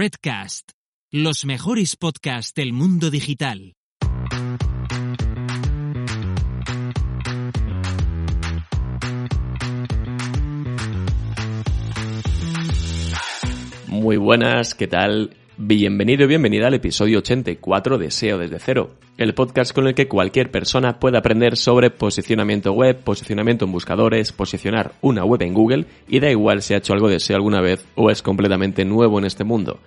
Redcast, los mejores podcasts del mundo digital. Muy buenas, ¿qué tal? Bienvenido y bienvenida al episodio 84 de SEO desde cero, el podcast con el que cualquier persona puede aprender sobre posicionamiento web, posicionamiento en buscadores, posicionar una web en Google y da igual si ha hecho algo de SEO alguna vez o es completamente nuevo en este mundo.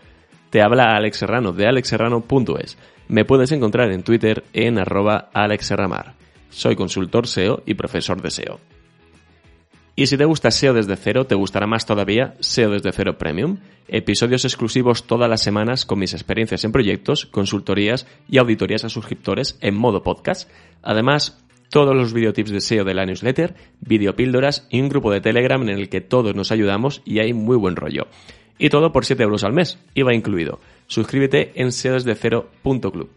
Te habla Alex Serrano de alexserrano.es. Me puedes encontrar en Twitter en arroba alexserramar. Soy consultor SEO y profesor de SEO. Y si te gusta SEO desde cero, te gustará más todavía SEO desde cero Premium, episodios exclusivos todas las semanas con mis experiencias en proyectos, consultorías y auditorías a suscriptores en modo podcast. Además, todos los videotips de SEO de la newsletter, videopíldoras y un grupo de Telegram en el que todos nos ayudamos y hay muy buen rollo. Y todo por 7 euros al mes, IVA incluido. Suscríbete en seodesdecero.club.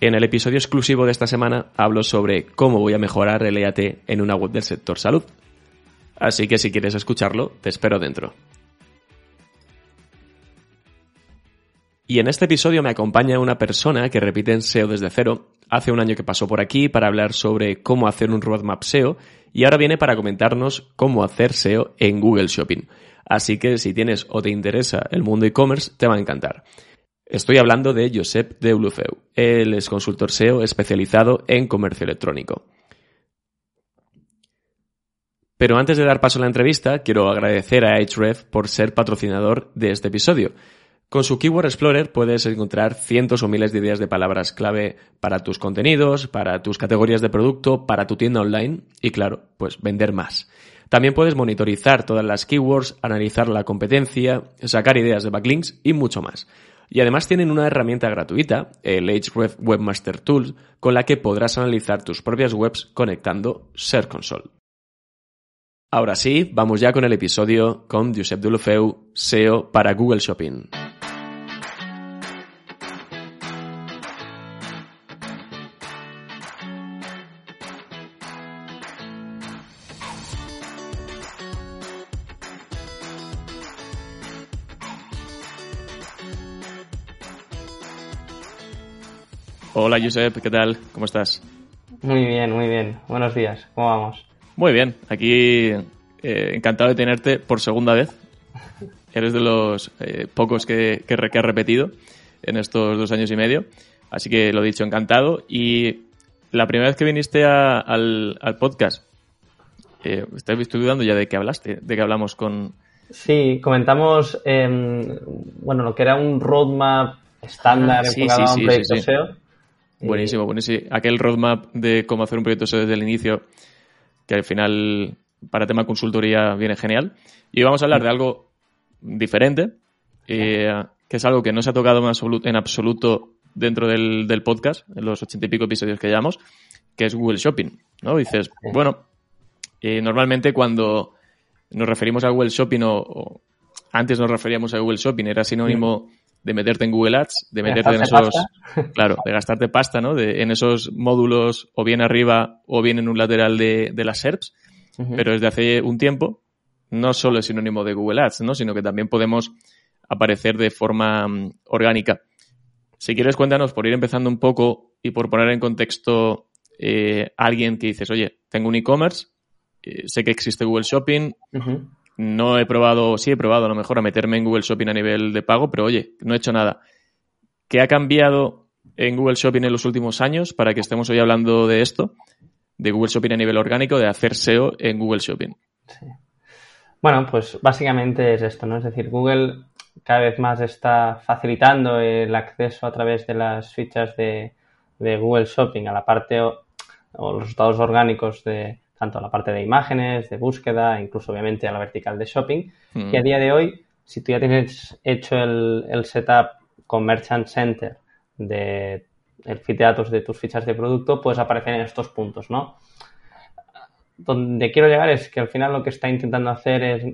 En el episodio exclusivo de esta semana hablo sobre cómo voy a mejorar el EAT en una web del sector salud. Así que si quieres escucharlo, te espero dentro. Y en este episodio me acompaña una persona que repite en SEO desde cero. Hace un año que pasó por aquí para hablar sobre cómo hacer un roadmap SEO y ahora viene para comentarnos cómo hacer SEO en Google Shopping. Así que si tienes o te interesa el mundo e-commerce, te va a encantar. Estoy hablando de Josep de Ulufeu. Él es consultor SEO especializado en comercio electrónico. Pero antes de dar paso a la entrevista, quiero agradecer a Href por ser patrocinador de este episodio. Con su Keyword Explorer puedes encontrar cientos o miles de ideas de palabras clave para tus contenidos, para tus categorías de producto, para tu tienda online y claro, pues vender más. También puedes monitorizar todas las keywords, analizar la competencia, sacar ideas de backlinks y mucho más. Y además tienen una herramienta gratuita, el Href Webmaster Tools, con la que podrás analizar tus propias webs conectando Search Console. Ahora sí, vamos ya con el episodio con Josep Dulofeu, SEO para Google Shopping. Hola Josep, ¿qué tal? ¿Cómo estás? Muy bien, muy bien. Buenos días, ¿cómo vamos? Muy bien, aquí eh, encantado de tenerte por segunda vez. Eres de los eh, pocos que, que, que has repetido en estos dos años y medio. Así que lo dicho, encantado. Y la primera vez que viniste a, al, al, podcast, eh, estoy dudando ya de qué hablaste, de qué hablamos con... Sí, comentamos, eh, bueno, lo que era un roadmap estándar Ah, sí, enfocado sí, a un proyecto. SEO. Buenísimo, buenísimo. Aquel roadmap de cómo hacer un proyecto SEO desde el inicio, que al final para tema consultoría viene genial. Y vamos a hablar de algo diferente, eh, que es algo que no se ha tocado en absoluto, en absoluto dentro del, del, podcast, en los ochenta y pico episodios que llevamos, que es Google Shopping. ¿no? Dices, bueno, eh, normalmente cuando nos referimos a Google Shopping o, o, antes nos referíamos a Google Shopping, era sinónimo de meterte en Google Ads, de meterte en esos, pasta. claro, de gastarte pasta, ¿no? De, en esos módulos o bien arriba o bien en un lateral de, de las SERPs, uh -huh. pero desde hace un tiempo no solo es sinónimo de Google Ads, ¿no? Sino que también podemos aparecer de forma um, orgánica. Si quieres, cuéntanos, por ir empezando un poco y por poner en contexto eh, a alguien que dices, oye, tengo un e-commerce, eh, sé que existe Google Shopping, uh -huh. No he probado, sí he probado a lo mejor a meterme en Google Shopping a nivel de pago, pero oye, no he hecho nada. ¿Qué ha cambiado en Google Shopping en los últimos años para que estemos hoy hablando de esto? De Google Shopping a nivel orgánico, de hacer SEO en Google Shopping. Sí. Bueno, pues básicamente es esto, ¿no? Es decir, Google cada vez más está facilitando el acceso a través de las fichas de, Google Shopping a la parte o, o, los resultados orgánicos de tanto a la parte de imágenes, de búsqueda, incluso obviamente a la vertical de shopping, mm. que a día de hoy si tú ya tienes hecho el, el setup con Merchant Center de el feed de datos de tus fichas de producto, puedes aparecer en estos puntos, ¿no? Donde quiero llegar es que al final lo que está intentando hacer es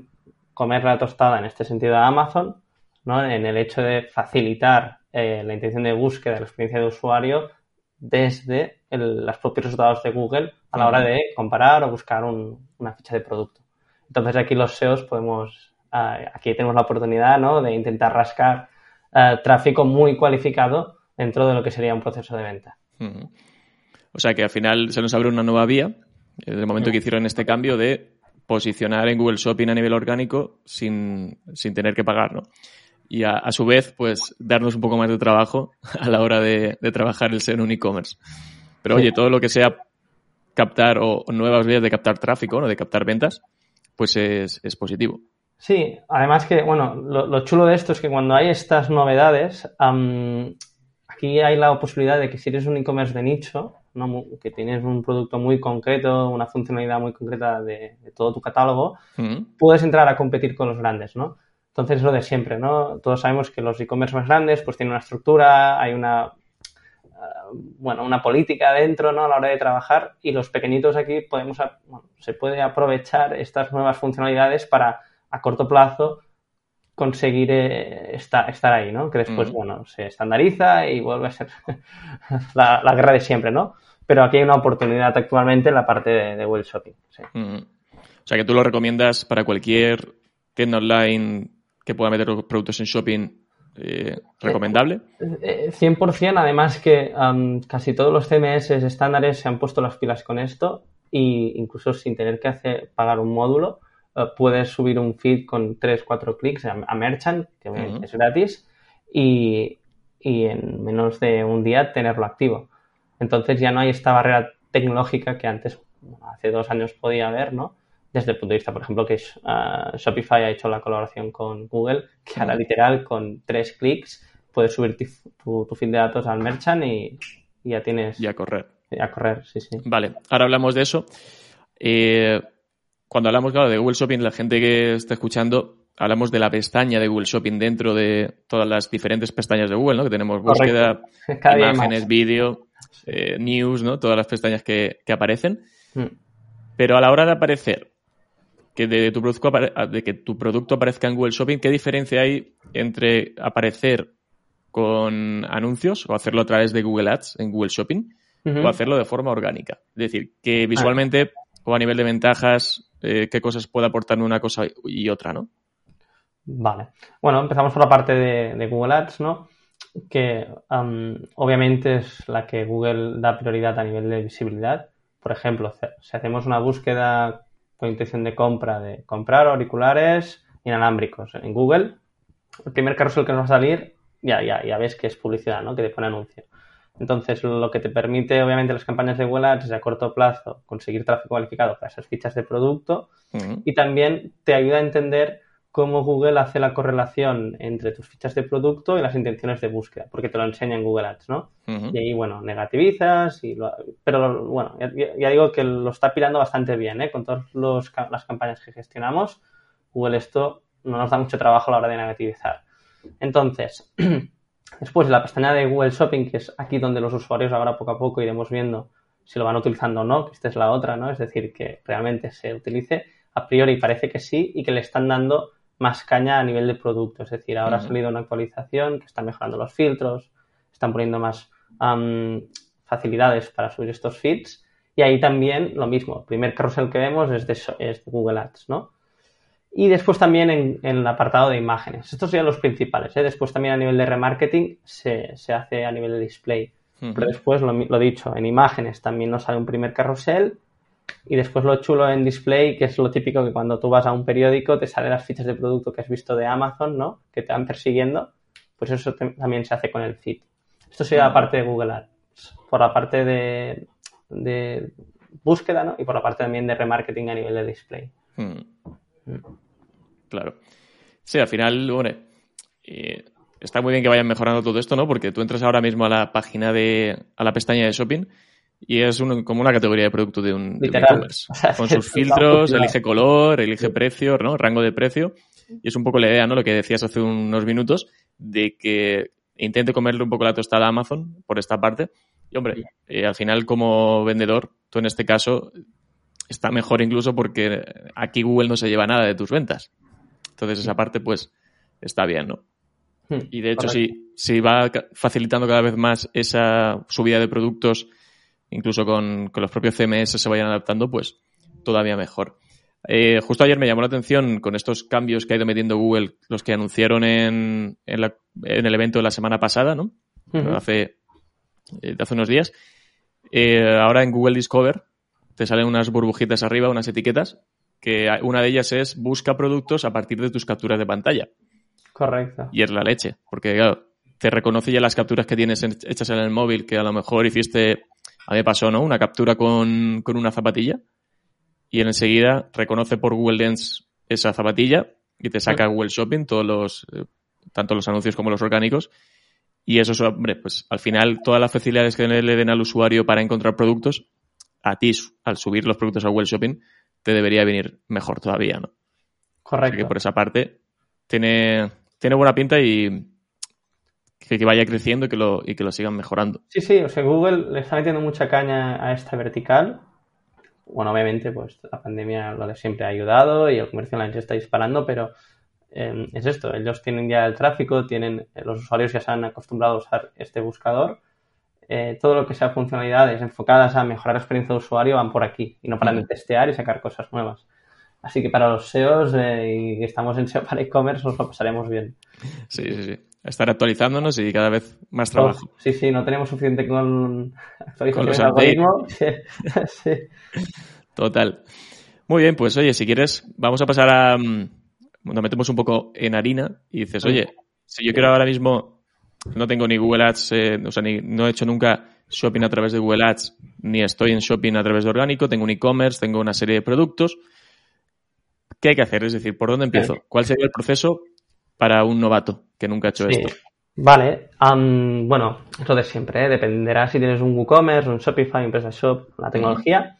comer la tostada en este sentido a Amazon, ¿no? En el hecho de facilitar eh, la intención de búsqueda, la experiencia de usuario desde los propios resultados de Google a la hora de comparar o buscar una ficha de producto. Entonces aquí los SEOs podemos, ah, aquí tenemos la oportunidad ¿no? de intentar rascar ah, tráfico muy cualificado dentro de lo que sería un proceso de venta. O sea que al final se nos abre una nueva vía, desde el momento que hicieron este cambio de posicionar en Google Shopping a nivel orgánico sin, tener que pagar, ¿no? Y a, su vez, pues, darnos un poco más de trabajo a la hora de, trabajar el SEO en un e-commerce. Pero oye, todo lo que sea captar o, nuevas vías de captar tráfico, ¿no? De captar ventas, pues es, positivo. Sí, además que, bueno, lo, chulo de esto es que cuando hay estas novedades, aquí hay la posibilidad de que si eres un e-commerce de nicho, que tienes un producto muy concreto, una funcionalidad muy concreta de, todo tu catálogo, puedes entrar a competir con los grandes, ¿no? Entonces es lo de siempre, ¿no? Todos sabemos que los e-commerce más grandes pues tienen una estructura, hay una eh, bueno, una política dentro, ¿no? A la hora de trabajar y los pequeñitos aquí podemos, bueno, se puede aprovechar estas nuevas funcionalidades para a corto plazo conseguir eh, estar, ahí, ¿no? Que después, bueno, se estandariza y vuelve a ser la, guerra de siempre, ¿no? Pero aquí hay una oportunidad actualmente en la parte de, de web shopping. O sea, que tú lo recomiendas para cualquier tienda online que pueda meter los productos en shopping eh, recomendable. 100%, eh, además que casi todos los CMS estándares se han puesto las pilas con esto e incluso sin tener que hacer, pagar un módulo, eh, puedes subir un feed con 3-4 clics a, Merchant, que es gratis, y, en menos de un día tenerlo activo. Entonces ya no hay esta barrera tecnológica que antes, hace dos años podía haber, ¿no? Desde el punto de vista, por ejemplo, que uh, Shopify ha hecho la colaboración con Google, que ahora literal con tres clics puedes subir tu, tu, feed de datos al Merchant y, ya tienes... Y a correr. Y a correr, sí, sí. Vale, ahora hablamos de eso. Eh, cuando hablamos, claro, de Google Shopping, la gente que está escuchando, hablamos de la pestaña de Google Shopping dentro de todas las diferentes pestañas de Google, ¿no? Que tenemos búsqueda, imágenes, vídeo, eh, news, ¿no? Todas las pestañas que, aparecen. Mm. Pero a la hora de aparecer, que de tu, producto, de que tu producto aparezca en Google Shopping, ¿qué diferencia hay entre aparecer con anuncios o hacerlo a través de Google Ads en Google Shopping o hacerlo de forma orgánica? Es decir, que visualmente o a nivel de ventajas eh, qué cosas puede aportar una cosa y otra, ¿no? Vale. Bueno, empezamos por la parte de, Google Ads, ¿no? Que obviamente es la que Google da prioridad a nivel de visibilidad. Por ejemplo, si hacemos una búsqueda con intención de compra de comprar auriculares inalámbricos en Google, el primer carrusel que nos va a salir, ya, ya, ya ves que es publicidad, ¿no? Que te pone anuncio. Entonces, lo que te permite, obviamente, las campañas de Google Ads es a corto plazo conseguir tráfico cualificado para esas fichas de producto y también te ayuda a entender cómo Google hace la correlación entre tus fichas de producto y las intenciones de búsqueda, porque te lo enseña en Google Ads, ¿no? Y ahí, bueno, negativizas, y pero bueno, ya, digo que lo está pirando bastante bien, ¿eh? Con todas las campañas que gestionamos, Google esto no nos da mucho trabajo a la hora de negativizar. Entonces, Después, la pestaña de Google Shopping, que es aquí donde los usuarios ahora poco a poco iremos viendo si lo van utilizando o no, que esta es la otra, ¿no? Es decir, que realmente se utilice. A priori parece que sí y que le están dando más caña a nivel de producto. Es decir, ahora ha salido una actualización que está mejorando los filtros, están poniendo más facilidades para subir estos feeds. Y ahí también lo mismo. El primer carrusel que vemos es de, es de Google Ads, ¿no? Y después también en, el apartado de imágenes. Estos serían los principales. ¿eh? Después también a nivel de remarketing se, se hace a nivel de display. Pero después, lo, lo, dicho, en imágenes también nos sale un primer carrusel. Y después lo chulo en display, que es lo típico que cuando tú vas a un periódico te salen las fichas de producto que has visto de Amazon, ¿no? Que te van persiguiendo. Pues eso también se hace con el feed. Esto sería la parte de Google Ads. Por la parte de, de búsqueda, ¿no? Y por la parte también de remarketing a nivel de display. Claro. Sí, al final, bueno, eh, está muy bien que vayan mejorando todo esto, ¿no? Porque tú entras ahora mismo a la página de, a la pestaña de shopping y es como una categoría de producto de un e-commerce. Con sus filtros, elige color, elige precio, ¿no? Rango de precio. Y es un poco la idea, ¿no? Lo que decías hace unos minutos, de que intente comerle un poco la tostada a Amazon por esta parte. Y hombre, eh, al final como vendedor, tú en este caso está mejor incluso porque aquí Google no se lleva nada de tus ventas. Entonces esa parte pues está bien, ¿no? Hmm, Y de hecho, si, si va facilitando cada vez más esa subida de productos, incluso con, con los propios CMS se vayan adaptando, pues todavía mejor. Eh, justo ayer me llamó la atención con estos cambios que ha ido metiendo Google, los que anunciaron en, en, la- en el evento de la semana pasada, ¿no? Hace, eh, hace unos días. Eh, ahora en Google Discover te salen unas burbujitas arriba, unas etiquetas, que una de ellas es busca productos a partir de tus capturas de pantalla Correcto. y es la leche. Porque, claro, te reconoce ya las capturas que tienes en- hechas en el móvil, que a lo mejor hiciste, a mí me pasó, ¿no? Una captura con, con una zapatilla y enseguida reconoce por Google Lens esa zapatilla y te saca Google Shopping todos los, eh, tanto los anuncios como los orgánicos. Y eso, es, hombre, pues al final todas las facilidades que le den al usuario para encontrar productos, a ti, al subir los productos a Google Shopping, te debería venir mejor todavía, ¿no? Así Correcto. que por esa parte tiene, tiene buena pinta y que, que vaya creciendo y que, lo, y que lo sigan mejorando. Sí, sí, o sea, Google le está metiendo mucha caña a esta vertical. Bueno, obviamente, pues la pandemia lo de siempre ha ayudado y el comercio online se está disparando, pero eh, es esto, ellos tienen ya el tráfico, tienen, eh, los usuarios ya se han acostumbrado a usar este buscador. Eh, todo lo que sea funcionalidades enfocadas a mejorar la experiencia de usuario van por aquí y no paran de testear y sacar cosas nuevas. Así que para los SEOs eh, y que estamos en SEO para e-commerce nos lo pasaremos bien. Sí, sí, sí. Estar actualizándonos y cada vez más trabajo. Sí, sí, no tenemos suficiente con actualizaciones de algoritmo. Sí, sí. Total. Muy bien, pues oye, si quieres, vamos a pasar a. mm, Nos metemos un poco en harina y dices, oye, si yo quiero ahora mismo, no tengo ni Google Ads, eh, o sea, ni, no he hecho nunca shopping a través de Google Ads, ni estoy en shopping a través de orgánico, tengo un e-commerce, tengo una serie de productos. ¿Qué hay que hacer? Es decir, ¿por dónde empiezo? ¿Cuál sería el proceso para un novato que nunca ha hecho Sí. esto? Vale, am, bueno, eso de siempre, ¿eh? dependerá si tienes un WooCommerce, un Shopify, un PrestaShop, la tecnología,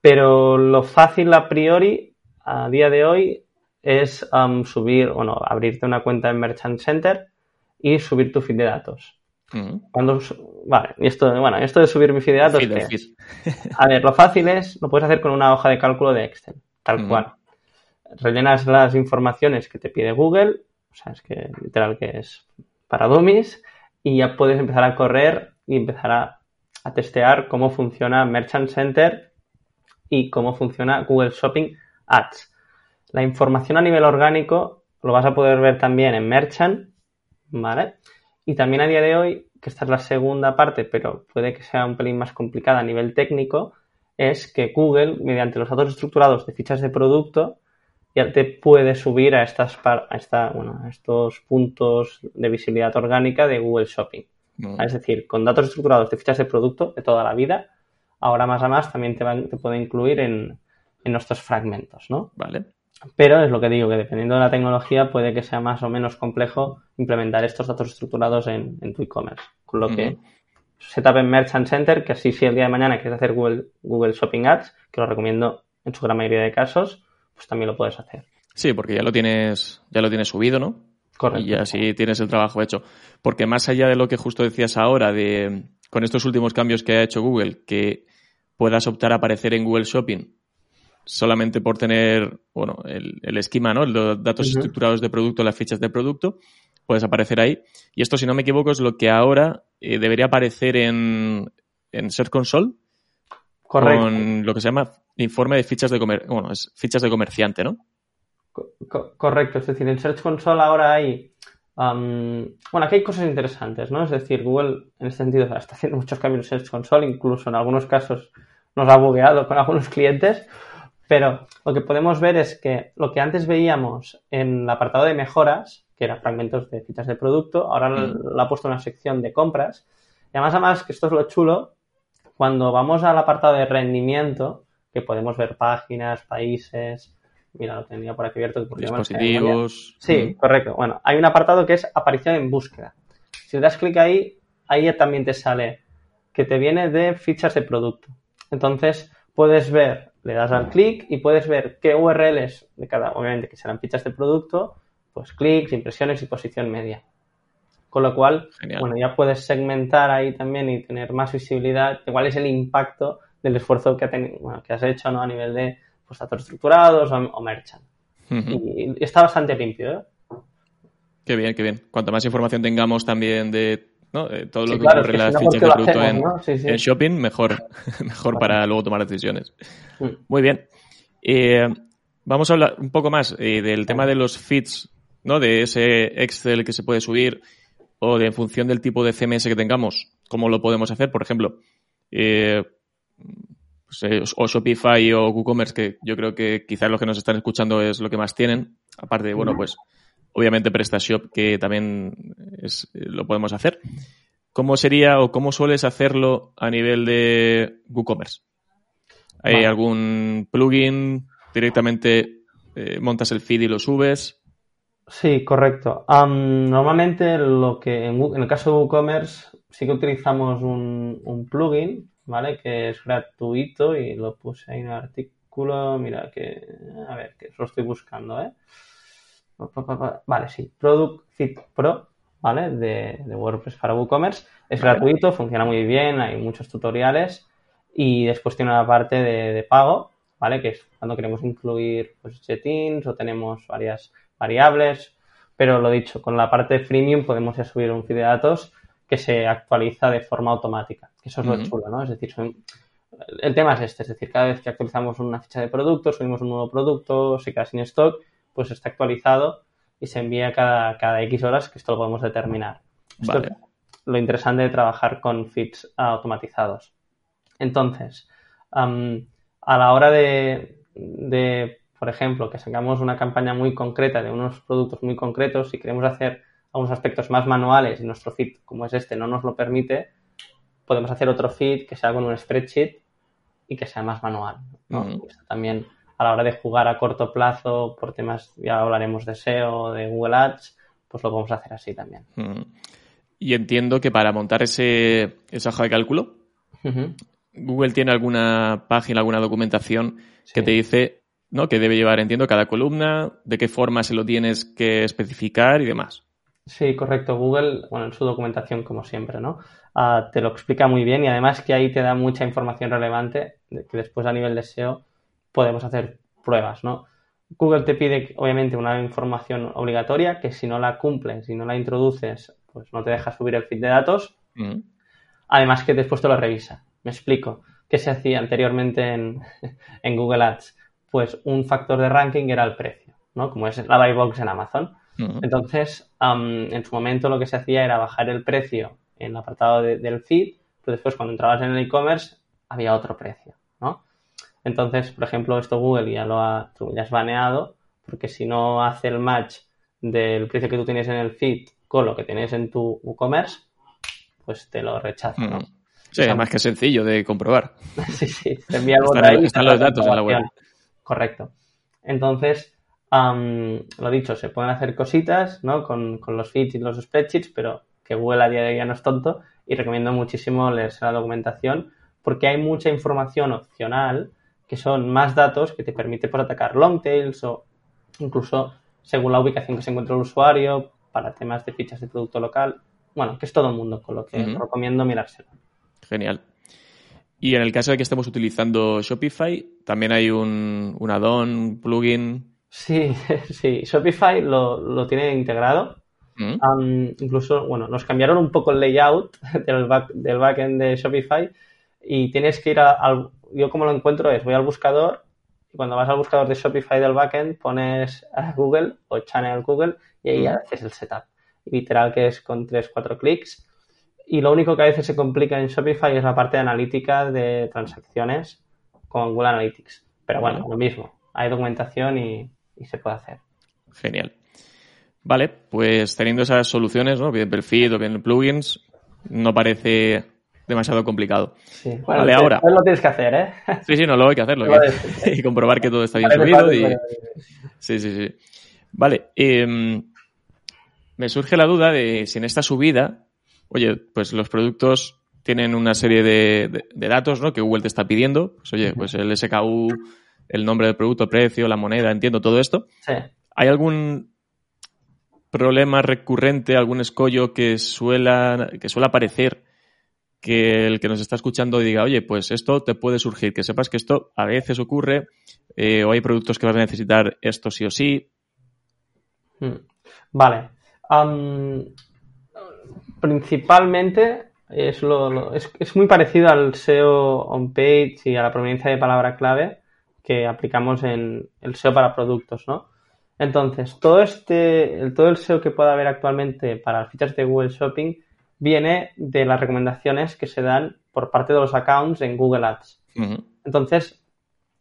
pero lo fácil a priori, a día de hoy, es subir, bueno, abrirte una cuenta en Merchant Center y subir tu feed de datos. Cuando, vale, y esto, bueno, esto de subir mi feed de datos, Feed, ¿qué el es? feed. A ver, lo fácil es, lo puedes hacer con una hoja de cálculo de Excel, tal cual. Rellenas las informaciones que te pide Google, o sea, es que literal que es para dummies, y ya puedes empezar a correr y empezar a, a testear cómo funciona Merchant Center y cómo funciona Google Shopping Ads. La información a nivel orgánico lo vas a poder ver también en Merchant, ¿vale? Y también a día de hoy, que esta es la segunda parte, pero puede que sea un pelín más complicada a nivel técnico, es que Google, mediante los datos estructurados de fichas de producto, ya te puede subir a estas par- a esta, bueno, a estos puntos de visibilidad orgánica de Google Shopping. Ujú. Es decir, con datos estructurados de fichas de producto de toda la vida, ahora más a más también te, van- te puede incluir en, en nuestros fragmentos, ¿no? Vale. Pero es lo que digo, que dependiendo de la tecnología puede que sea más o menos complejo implementar estos datos estructurados en, en tu e-commerce. Con lo que setup en Merchant Center, que así si el día de mañana quieres hacer Google, Google Shopping Ads, que lo recomiendo en su gran mayoría de casos, pues también lo puedes hacer. Sí, porque ya lo tienes, ya lo tienes subido, ¿no? Correcto. Y así tienes el trabajo hecho. Porque más allá de lo que justo decías ahora, de con estos últimos cambios que ha hecho Google, que puedas optar a aparecer en Google Shopping solamente por tener, bueno, el, el esquema, ¿no? Los datos estructurados de producto, las fichas de producto, puedes aparecer ahí. Y esto, si no me equivoco, es lo que ahora eh, debería aparecer en, en Search Console Correcto. con lo que se llama informe de fichas de comer bueno, es fichas de comerciante, ¿no? Co- co- correcto, es decir, en Search Console ahora hay. bueno, aquí hay cosas interesantes, ¿no? Es decir, Google en este sentido está haciendo muchos cambios en Search Console, incluso en algunos casos nos ha bugueado con algunos clientes, pero lo que podemos ver es que lo que antes veíamos en el apartado de mejoras, que eran fragmentos de fichas de producto, ahora Mm. lo ha puesto en una sección de compras. Y además, además, que esto es lo chulo, cuando vamos al apartado de rendimiento, que podemos ver páginas, países, mira, lo tenía por aquí abierto. Dispositivos. Sí, correcto. Bueno, hay un apartado que es aparición en búsqueda. Si le das clic ahí, ahí también te sale que te viene de fichas de producto. Entonces, puedes ver le das al clic y puedes ver qué URLs de cada, obviamente que serán fichas de producto, pues clics, impresiones y posición media. Con lo cual, bueno, ya puedes segmentar ahí también y tener más visibilidad de cuál es el impacto del esfuerzo que, que has hecho ¿no? a nivel de pues, datos estructurados o, merchant. y, está bastante limpio. ¿eh? Qué bien, qué bien. Cuanto más información tengamos también de todo lo que ocurre en las fichas de producto en, shopping, mejor, mejor para luego tomar decisiones. Mm. Muy bien. Eh, vamos a hablar un poco más eh, del tema de los feeds, ¿no? De ese Excel que se puede subir o de en función del tipo de CMS que tengamos, cómo lo podemos hacer. Por ejemplo, eh, pues, eh, o Shopify o WooCommerce, que yo creo que quizás los que nos están escuchando es lo que más tienen. Aparte, bueno, pues obviamente PrestaShop, que también es, lo podemos hacer. ¿Cómo sería o cómo sueles hacerlo a nivel de WooCommerce? ¿Hay algún plugin? ¿Directamente eh, montas el feed y lo subes? Sí, correcto. normalmente lo que en, el caso de WooCommerce sí que utilizamos un, plugin, ¿vale? Que es gratuito y lo puse ahí en el artículo. Mira que, a ver, que lo estoy buscando, ¿eh? Vale, sí, Product Fit Pro, ¿vale? De, WordPress para WooCommerce. Es gratuito, funciona muy bien, hay muchos tutoriales y después tiene una parte de, de pago, ¿vale? Que es cuando queremos incluir pues, jetins o tenemos varias variables, pero lo dicho, con la parte de freemium podemos ya subir un feed de datos que se actualiza de forma automática, eso es lo chulo, ¿no? Es decir, el tema es este, es decir, cada vez que actualizamos una ficha de producto, subimos un nuevo producto, se queda sin stock, pues está actualizado y se envía cada, cada X horas, que esto lo podemos determinar. Esto es lo interesante de trabajar con feeds automatizados. Entonces, a la hora de, de por ejemplo, que sacamos una campaña muy concreta de unos productos muy concretos y queremos hacer algunos aspectos más manuales y nuestro feed, como es este, no nos lo permite, podemos hacer otro feed que sea con un spreadsheet y que sea más manual. También a la hora de jugar a corto plazo por temas, ya hablaremos de SEO, de Google Ads, pues lo podemos hacer así también. Y entiendo que para montar ese, esa hoja de cálculo, Google tiene alguna página, alguna documentación que te dice ¿no? Que debe llevar, entiendo, cada columna, de qué forma se lo tienes que especificar y demás. Sí, correcto. Google, bueno, en su documentación, como siempre, ¿no? Ah, te lo explica muy bien y además que ahí te da mucha información relevante que después a nivel de SEO podemos hacer pruebas, ¿no? Google te pide, obviamente, una información obligatoria que si no la cumples, si no la introduces, pues no te deja subir el feed de datos. Además que después te lo revisa. Me explico. ¿Qué se hacía anteriormente en, en Google Ads? pues un factor de ranking era el precio, ¿no? Como es la buy box en Amazon. Entonces, en su momento lo que se hacía era bajar el precio en el apartado del feed, pero después cuando entrabas en el e-commerce había otro precio, ¿no? Entonces, por ejemplo, esto Google ya lo ha, ya has baneado, porque si no hace el match del precio que tú tienes en el feed con lo que tienes en tu e-commerce, pues te lo rechaza, ¿no? Sí, además que sencillo de comprobar. sí, sí, te envía algo están, están los datos en la web. Correcto. Entonces, lo dicho, se pueden hacer cositas, ¿no? Con, los feeds y los spreadsheets, pero que Google a día de hoy ya no es tonto y recomiendo muchísimo leerse la documentación porque hay mucha información opcional que son más datos que te permite por atacar long tails o incluso según la ubicación que se encuentra el usuario para temas de fichas de producto local. Bueno, que es todo el mundo, con lo que recomiendo mirárselo. Genial. Y en el caso de que estemos utilizando Shopify, también hay un, un add-on, un plugin. Sí, sí. Shopify lo, tiene integrado. Mm. incluso, bueno, nos cambiaron un poco el layout del, back, del backend de Shopify y tienes que ir al... Yo como lo encuentro es, voy al buscador y cuando vas al buscador de Shopify del backend pones a Google o Channel Google y ahí mm. haces el setup. Y literal que es con 3-4 clics y lo único que a veces se complica en Shopify es la parte de analítica de transacciones con Google Analytics. Pero bueno, lo mismo. Hay documentación y, se puede hacer. Genial. Vale, pues teniendo esas soluciones, ¿no? bien perfil o bien plugins, no parece demasiado complicado. Sí. vale, ahora. lo tienes que hacer, ¿eh? Sí, sí, no lo hay que hacerlo. y comprobar que todo está bien subido. Y... Sí, sí, sí. Vale. Em, me surge la duda de si en esta subida oye, pues los productos tienen una serie de, datos ¿no? que Google te está pidiendo. Pues, oye, pues el SKU, el nombre del producto, precio, la moneda, entiendo todo esto. Sí. ¿Hay algún problema recurrente, algún escollo que suela, que suele aparecer que el que nos está escuchando diga, oye, pues esto te puede surgir, que sepas que esto a veces ocurre, eh, o hay productos que vas a necesitar esto sí o sí. Hmm. Vale. principalmente es, lo, es, es, muy parecido al SEO on page y a la proveniencia de palabra clave que aplicamos en el SEO para productos, ¿no? Entonces, todo este, todo el SEO que pueda haber actualmente para las fichas de Google Shopping viene de las recomendaciones que se dan por parte de los accounts en Google Ads. Entonces,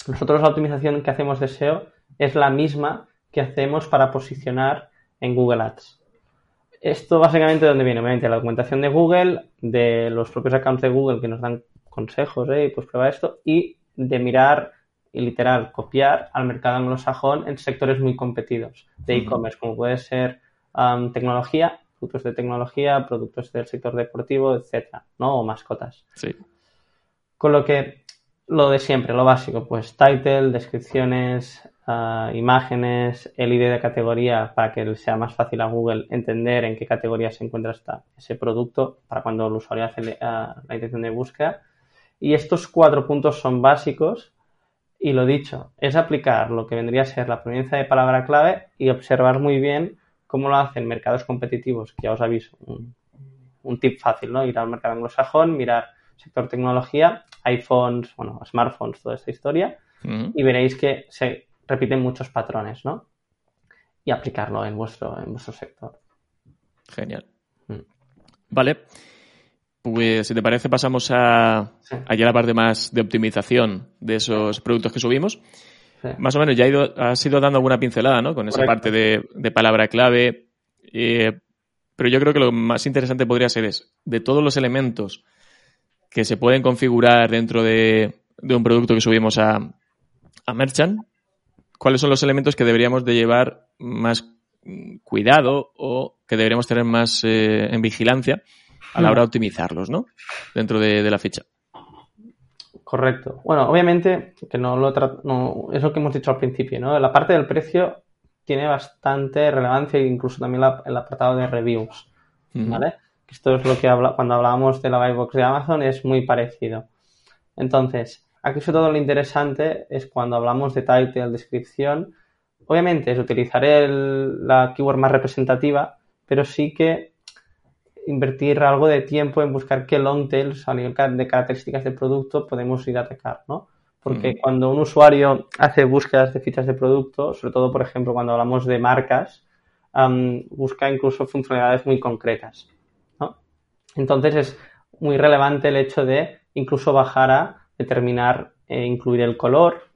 nosotros la optimización que hacemos de SEO es la misma que hacemos para posicionar en Google Ads. Esto básicamente de dónde viene, obviamente, la documentación de Google, de los propios accounts de Google que nos dan consejos, ¿eh? pues prueba esto, y de mirar y literal copiar al mercado anglosajón en sectores muy competidos de e-commerce, como puede ser tecnología, productos de tecnología, productos del sector deportivo, etcétera, ¿no? O mascotas. Sí. Con lo que lo de siempre, lo básico, pues title, descripciones, ah, imágenes, el ID de categoría para que sea más fácil a Google entender en qué categoría se encuentra ese producto para cuando el usuario hace ah, la intención de búsqueda. Y estos cuatro puntos son básicos y lo dicho, es aplicar lo que vendría a ser la proveniencia de palabra clave y observar muy bien cómo lo hacen mercados competitivos, que ya os aviso, un, tip fácil, ¿no? Ir al mercado anglosajón, mirar sector tecnología, iPhones, bueno, smartphones, toda esta historia, y veréis que se repiten muchos patrones, ¿no? Y aplicarlo en vuestro, en vuestro sector. Genial. Mm. Vale. Pues si te parece pasamos a, a la parte más de optimización de esos productos que subimos. Más o menos, ya ha ido, has ido dando alguna pincelada, ¿no? Con esa parte de, palabra clave. Eh, pero yo creo que lo más interesante podría ser es, de todos los elementos que se pueden configurar dentro de, un producto que subimos a, a Merchant, ¿cuáles son los elementos que deberíamos de llevar más cuidado o que deberíamos tener más eh, en vigilancia a la hora de optimizarlos, ¿no? Dentro de la ficha. Correcto. Bueno, obviamente, que no lo no, es lo que hemos dicho al principio, ¿no? La parte del precio tiene bastante relevancia, incluso también el apartado de reviews, ¿vale? Esto es lo que habla, cuando hablábamos de la buy box de Amazon es muy parecido. Entonces, aquí sobre todo lo interesante es cuando hablamos de title, descripción. Obviamente es utilizar la keyword más representativa, pero sí que invertir algo de tiempo en buscar qué long tails a nivel de características del producto podemos ir a atacar, ¿no? Porque cuando un usuario hace búsquedas de fichas de producto, sobre todo, por ejemplo, cuando hablamos de marcas, busca incluso funcionalidades muy concretas, ¿no? Entonces es muy relevante el hecho de incluso bajar a determinar, e incluir el color,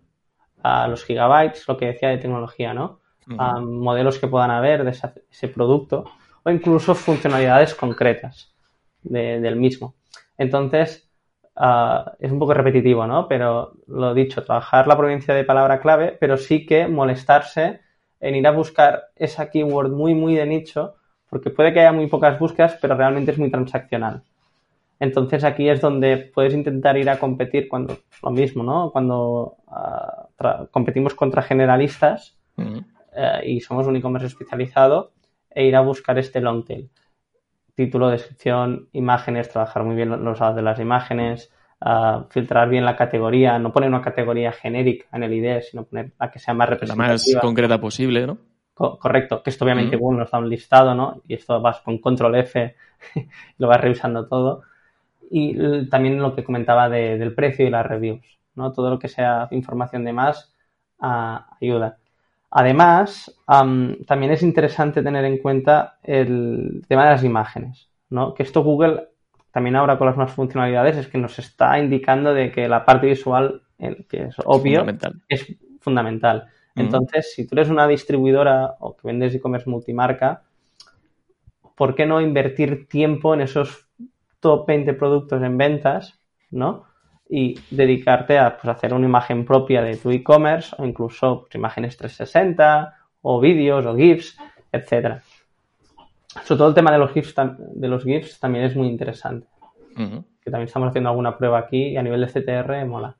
a los gigabytes, lo que decía de tecnología, ¿no? modelos que puedan haber de ese producto o incluso funcionalidades concretas del mismo. Entonces, ah, es un poco repetitivo, ¿no? Pero lo dicho, trabajar la provincia de palabra clave, pero sí que molestarse en ir a buscar esa keyword muy, muy de nicho, porque puede que haya muy pocas búsquedas, pero realmente es muy transaccional. Entonces aquí es donde puedes intentar ir a competir cuando, lo mismo, ¿no? Cuando ah, competimos contra generalistas eh, y somos un e-commerce especializado, e ir a buscar este long tail. Título, descripción, imágenes, trabajar muy bien los lados de las imágenes, ah, filtrar bien la categoría, no poner una categoría genérica en el ID, sino poner la que sea más representativa. La más concreta posible, ¿no? correcto, que esto obviamente Google nos da un listado, ¿no? Y esto vas con control F y lo vas revisando todo. Y también lo que comentaba del precio y las reviews, ¿no? Todo lo que sea información de más ah, ayuda. Además, también es interesante tener en cuenta el tema de las imágenes, ¿no? Que esto Google, también ahora con las nuevas funcionalidades, es que nos está indicando de que la parte visual, que es obvio, es fundamental. Entonces, si tú eres una distribuidora o que vendes e-commerce multimarca, ¿por qué no invertir tiempo en esos top 20 productos en ventas, ¿no? Y dedicarte a pues, hacer una imagen propia de tu e-commerce o incluso pues, imágenes 360 o vídeos o GIFs, etcétera. Sobre todo el tema de los GIFs, de los GIFs también es muy interesante. que también estamos haciendo alguna prueba aquí y a nivel de CTR mola.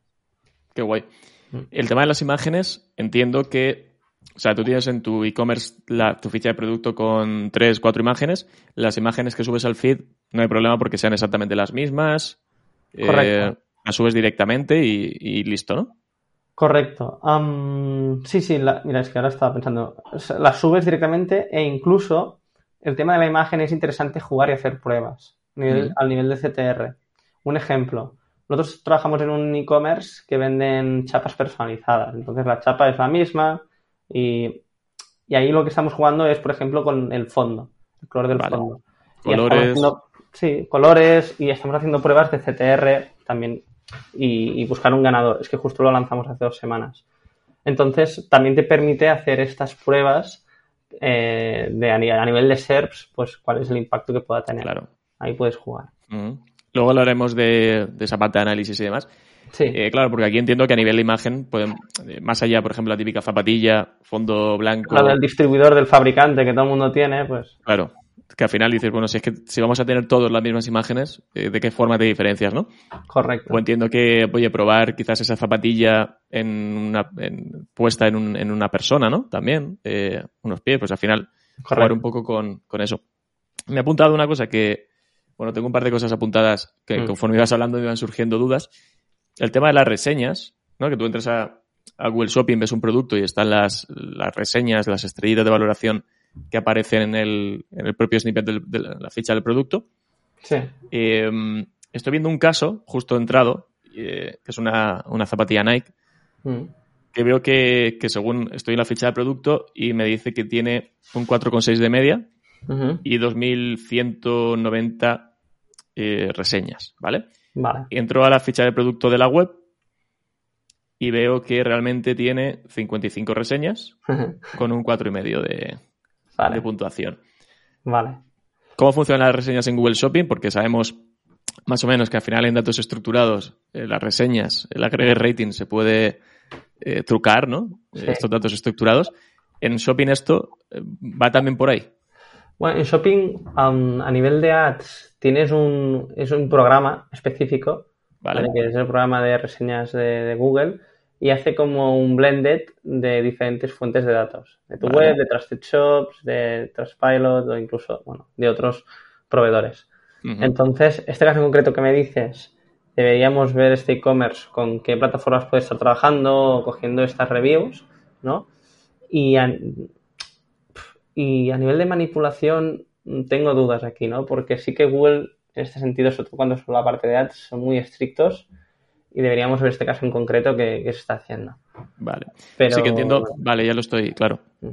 Qué guay. Mm. El tema de las imágenes, entiendo que, o sea, tú tienes en tu e-commerce tu ficha de producto con tres, cuatro imágenes. Las imágenes que subes al feed no hay problema porque sean exactamente las mismas. Eh, Las subes directamente y, y listo, ¿no? Correcto. Sí, sí, la- mira, es que ahora estaba pensando. Las subes directamente e incluso el tema de la imagen es interesante jugar y hacer pruebas nivel- Mm. al nivel de CTR. Un ejemplo. Nosotros trabajamos en un e-commerce que venden chapas personalizadas. Entonces la chapa es la misma y, y ahí lo que estamos jugando es, por ejemplo, con el fondo, el color del Vale. fondo. Y Colores. haciendo- sí, colores y estamos haciendo pruebas de CTR también y, y buscar un ganador. Es que justo lo lanzamos hace dos semanas. Entonces, también te permite hacer estas pruebas eh, de, a, ni- a nivel de SERPs, pues cuál es el impacto que pueda tener. Claro. Ahí puedes jugar. Luego hablaremos de, de esa parte de análisis y demás. Sí, Eh, claro, porque aquí entiendo que a nivel de imagen, pueden, eh, más allá, por ejemplo, la típica zapatilla, fondo blanco. lo del distribuidor del fabricante que todo el mundo tiene, pues Claro. Que al final dices, bueno, si es que si vamos a tener todos las mismas imágenes, eh, ¿de qué forma te diferencias, no? correcto. O entiendo que, oye, probar quizás esa zapatilla en una, en- puesta en, un- en una persona, ¿no? También, eh, unos pies, pues al final jugar Correcto. un poco con, con eso. Me he apuntado una cosa que, bueno, tengo un par de cosas apuntadas que Mm. conforme ibas hablando me iban surgiendo dudas. El tema de las reseñas, ¿no? Que tú entras a, a Google Shopping, ves un producto y están las, las reseñas, las estrellitas de valoración que aparecen en el, en el propio snippet del- de la ficha del producto. Sí. Eh, estoy viendo un caso, justo entrado, eh, que es una, una zapatilla Nike, Mm. que veo que, que según estoy en la ficha de producto y me dice que tiene un 4,6 de media Ujú. y 2.190 eh, reseñas, ¿vale? Vale. Entro a la ficha de producto de la web y veo que realmente tiene 55 reseñas con un 4,5 de, de vale. puntuación. Vale. ¿Cómo funcionan las reseñas en Google Shopping? Porque sabemos más o menos que al final en datos estructurados eh, las reseñas, el agregue rating se puede eh, trucar, ¿no? Sí. Estos datos estructurados. En Shopping esto eh, va también por ahí. Bueno, en Shopping, a nivel de ads, tienes un, es un programa específico, Vale. ¿vale? que es el programa de reseñas de, de Google, y hace como un blended de diferentes fuentes de datos, de tu Vale. web, de Trusted Shops, de Trustpilot o incluso, bueno, de otros proveedores. Entonces, este caso en concreto que me dices, deberíamos ver este e-commerce con qué plataformas puede estar trabajando o cogiendo estas reviews, ¿no? Y a, y a nivel de manipulación mm, tengo dudas aquí, ¿no? Porque sí que Google, en este sentido, sobre todo cuando es por la parte de ads, son muy estrictos y deberíamos ver este caso en concreto que, que se está haciendo. Vale. Pero, Sí que entiendo. Vale, ya lo estoy, claro. Mm.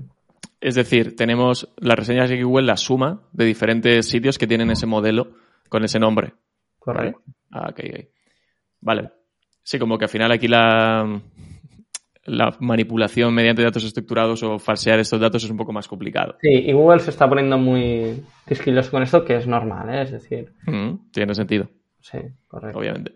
Es decir, tenemos las reseñas de Google, la suma de diferentes sitios que tienen ese modelo con ese nombre. ¿vale? Correcto. Ah, ok, ok. Vale. Sí, como que al final aquí la, la manipulación mediante datos estructurados o falsear estos datos es un poco más complicado. Sí, y Google se está poniendo muy quisquilloso con esto, que es normal, ¿eh? Es decir, Mm, tiene sentido, sí, correcto. obviamente.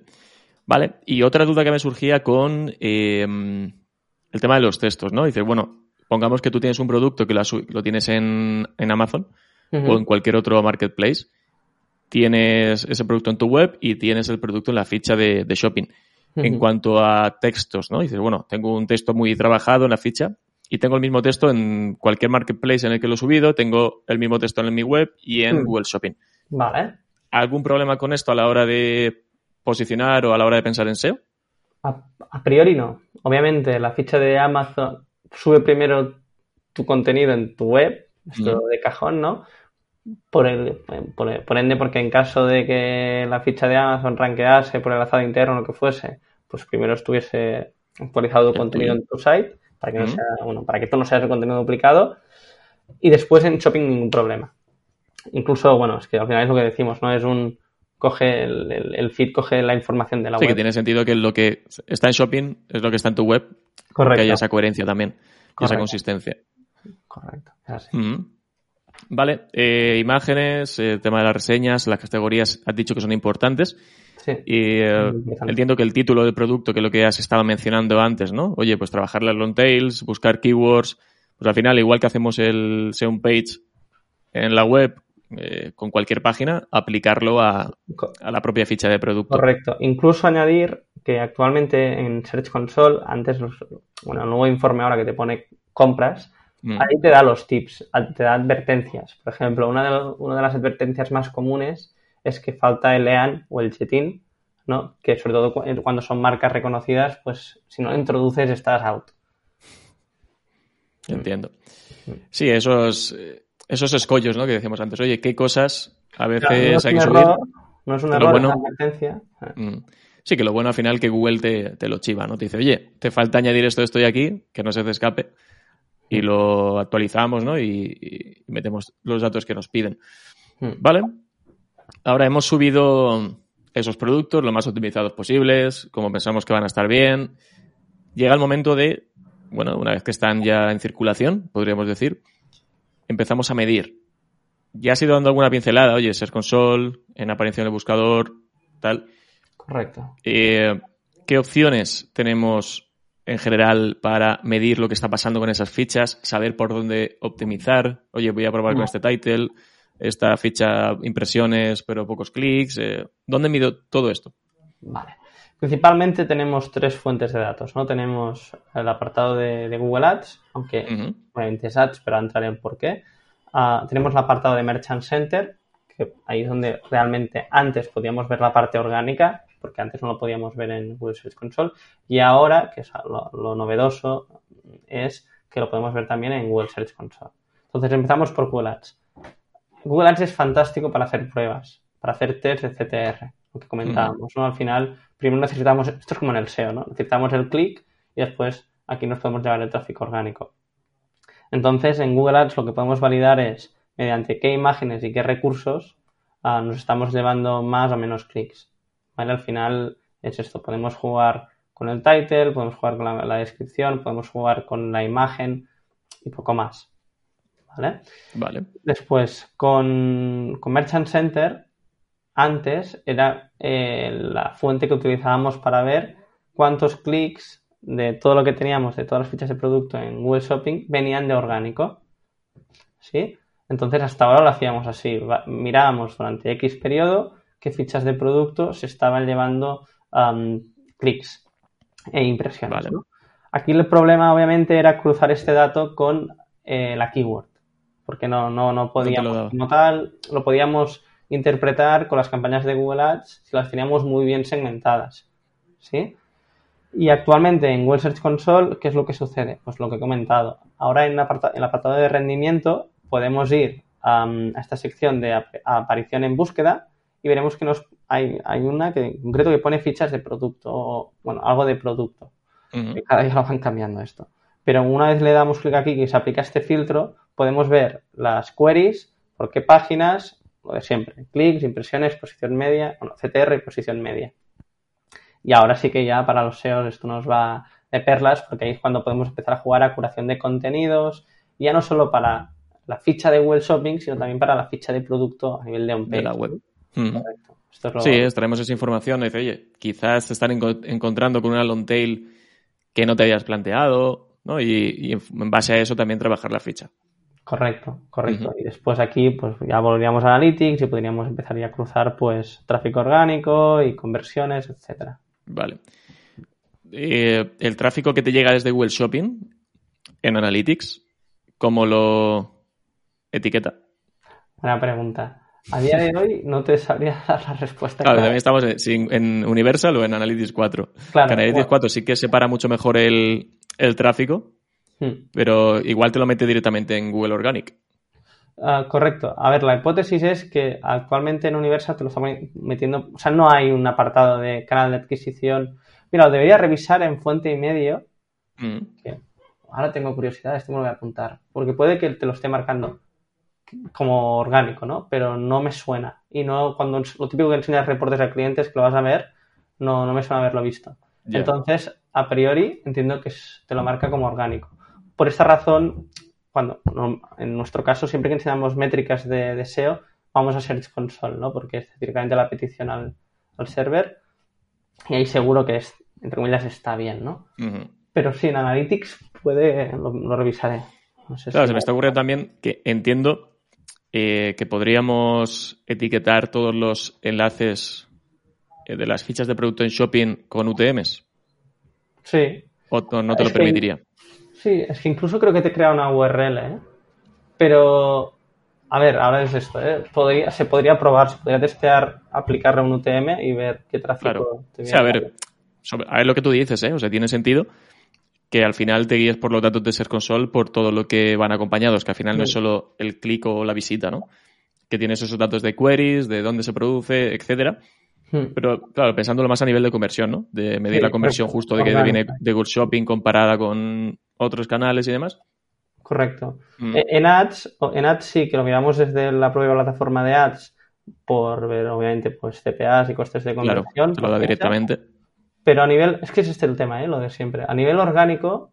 Vale, y otra duda que me surgía con eh, el tema de los textos, ¿no? Dices, bueno, pongamos que tú tienes un producto que lo, tienes en, en Amazon o en cualquier otro marketplace, tienes ese producto en tu web y tienes el producto en la ficha de, de shopping. En cuanto a textos, ¿no? Dices, bueno, tengo un texto muy trabajado en la ficha y tengo el mismo texto en cualquier marketplace en el que lo he subido, tengo el mismo texto en mi web y en. Google Shopping. Vale. ¿Algún problema con esto a la hora de posicionar o a la hora de pensar en SEO? A, a priori no. Obviamente, la ficha de Amazon sube primero tu contenido en tu web, esto Mm. de cajón, ¿no? Por, el, por, por ende, porque en caso de que la ficha de Amazon rankease por el enlazado interno o lo que fuese, pues primero estuviese actualizado tu El contenido en tu site, para que, no sea, bueno, para que esto no sea el contenido duplicado, y después en shopping ningún problema. Incluso, bueno, es que al final es lo que decimos, ¿no? Es un coge el, el- el feed coge la información de la Sí, web. que tiene sentido que lo que está en shopping es lo que está en tu web, que Correcto. haya esa coherencia también y esa consistencia. Correcto. así. Mm. Vale, eh, imágenes, eh, tema de las reseñas, las categorías has dicho que son importantes. Sí. Y eh, entiendo que el título del producto, que es lo que has estado mencionando antes, ¿no? Oye, pues trabajar las long tails, buscar keywords, pues al final, igual que hacemos el SEO page en la web, eh, con cualquier página, aplicarlo a, a, la propia ficha de producto. Correcto. Incluso añadir que actualmente en Search Console, antes, bueno, el nuevo informe ahora que te pone compras, mm. ahí te da los tips, te da advertencias. Por ejemplo, una de, una de las advertencias más comunes es que falta el EAN o el chetin, ¿no? Que sobre todo cuando son marcas reconocidas, pues si no lo introduces estás out. Entiendo. Sí, esos, esos escollos, ¿no? Que decíamos antes. Oye, ¿qué cosas a veces hay que subir? no es un error, una advertencia. Mm. Sí, que lo bueno al final que Google te, lo chiva, ¿no? Te dice, oye, te falta añadir esto, esto y aquí, que no se te escape. Y lo actualizamos, ¿no? Y, metemos los datos que nos piden. Hmm. ¿Vale? Ahora hemos subido esos productos lo más optimizados posibles, como pensamos que van a estar bien. Llega el momento de, bueno, una vez que están ya en circulación, podríamos decir, empezamos a medir. Ya has ido dando alguna pincelada, oye, Search Console, en aparición del buscador, tal. Correcto. Eh, ¿Qué opciones tenemos en general para medir lo que está pasando con esas fichas? Saber por dónde optimizar. Oye, voy a probar con mm. este title, esta ficha impresiones pero pocos clics. Eh, ¿Dónde mido todo esto? Vale. Principalmente tenemos tres fuentes de datos, ¿no? Tenemos el apartado de, Google Ads, aunque obviamente es Ads, pero entraré en por qué. Ah, tenemos el apartado de Merchant Center, que ahí es donde realmente antes podíamos ver la parte orgánica, porque antes no lo podíamos ver en Google Search Console, y ahora, que es lo, novedoso, es que lo podemos ver también en Google Search Console. Entonces empezamos por Google Ads. Google Ads es fantástico para hacer pruebas, para hacer tests de CTR, lo que comentábamos, ¿no? Al final, primero necesitamos, esto es como en el SEO, ¿no? Necesitamos el clic y después aquí nos podemos llevar el tráfico orgánico. Entonces, en Google Ads lo que podemos validar es mediante qué imágenes y qué recursos ah, nos estamos llevando más o menos clics. Al final es esto, podemos jugar con el title, podemos jugar con la, descripción, podemos jugar con la imagen y poco más. ¿Vale? Vale. Después, con, Merchant Center, antes era eh, la fuente que utilizábamos para ver cuántos clics de todo lo que teníamos, de todas las fichas de producto en Google Shopping, venían de orgánico. ¿Sí? Entonces, hasta ahora lo hacíamos así. Mirábamos durante X periodo qué fichas de producto se estaban llevando clics e impresiones. Aquí el problema obviamente era cruzar este dato con eh, la keyword, porque no, no, no podíamos, como tal, lo podíamos interpretar con las campañas de Google Ads si las teníamos muy bien segmentadas. ¿Sí? Y actualmente en Google Search Console, ¿qué es lo que sucede? Pues lo que he comentado. Ahora en, el apartado de rendimiento podemos ir a esta sección de aparición en búsqueda y veremos que nos hay, hay una que en concreto que pone fichas de producto, bueno, algo de producto. cada día lo van cambiando esto. Pero una vez le damos clic aquí y se aplica este filtro, podemos ver las queries, por qué páginas, lo de siempre, clics, impresiones, posición media, bueno, CTR y posición media. Y ahora sí que ya para los SEOs esto nos va de perlas, porque ahí es cuando podemos empezar a jugar a curación de contenidos, ya no solo para la ficha de Google Shopping, sino también para la ficha de producto a nivel de un De la web. Mm. Sí, extraemos esa información y dice, oye, quizás te están encontrando con una long tail que no te habías planteado, ¿no? Y, en base a eso también trabajar la ficha. Correcto, correcto. Y después aquí, pues ya volveríamos a Analytics y podríamos empezar a cruzar, pues, tráfico orgánico y conversiones, etcétera. Vale. Eh, el tráfico que te llega desde Google Shopping en Analytics, ¿cómo lo etiqueta? Buena pregunta. A día de hoy no te sabría dar la respuesta. Claro, también estamos en, Universal o en Analytics 4. Claro, en Analytics 4 sí que separa mucho mejor el, tráfico, hmm. pero igual te lo mete directamente en Google Organic. Ah, correcto. A ver, la hipótesis es que actualmente en Universal te lo estamos metiendo, o sea, no hay un apartado de canal de adquisición. Mira, lo debería revisar en fuente y medio. Hmm. ahora tengo curiosidad, esto me lo voy a apuntar, porque puede que te lo esté marcando como orgánico, ¿no? Pero no me suena. Y no, cuando lo típico que enseñas reportes a clientes que lo vas a ver, no, no me suena haberlo visto. Entonces, a priori, entiendo que te lo marca como orgánico. Por esta razón, cuando en nuestro caso, siempre que enseñamos métricas de, SEO, vamos a Search Console, ¿no? Porque es directamente la petición al, server y ahí seguro que es, entre comillas, está bien, ¿no? Pero sí, en Analytics puede, lo, revisaré. claro, se me está ocurriendo también que entiendo eh, que podríamos etiquetar todos los enlaces eh, de las fichas de producto en shopping con UTMs. Sí. ¿O no, no te Es lo permitiría? Sí, es que incluso creo que te crea una URL, ¿eh? Pero, a ver, ahora es esto, ¿eh? Podría, se podría probar, se podría testear, aplicarle un UTM y ver qué tráfico Claro. te Sí, a viene. ver, sobre- a ver lo que tú dices, ¿eh? O sea, tiene sentido que al final te guíes por los datos de Ser Console por todo lo que van acompañados, que al final no es solo el clic o la visita, ¿no? Que tienes esos datos de queries, de dónde se produce, etcétera. Hmm. Pero, claro, pensándolo más a nivel de conversión, ¿no? De medir Sí, la conversión correcto. justo de que viene de Google Shopping comparada con otros canales y demás. Correcto. Mm. Eh, En Ads, en Ads sí que lo miramos desde la propia plataforma de Ads por ver, obviamente, pues CPAs y costes de Claro, conversión. te lo da por fecha. directamente. Pero a nivel, es que es este el tema, ¿eh? Lo de siempre. A nivel orgánico,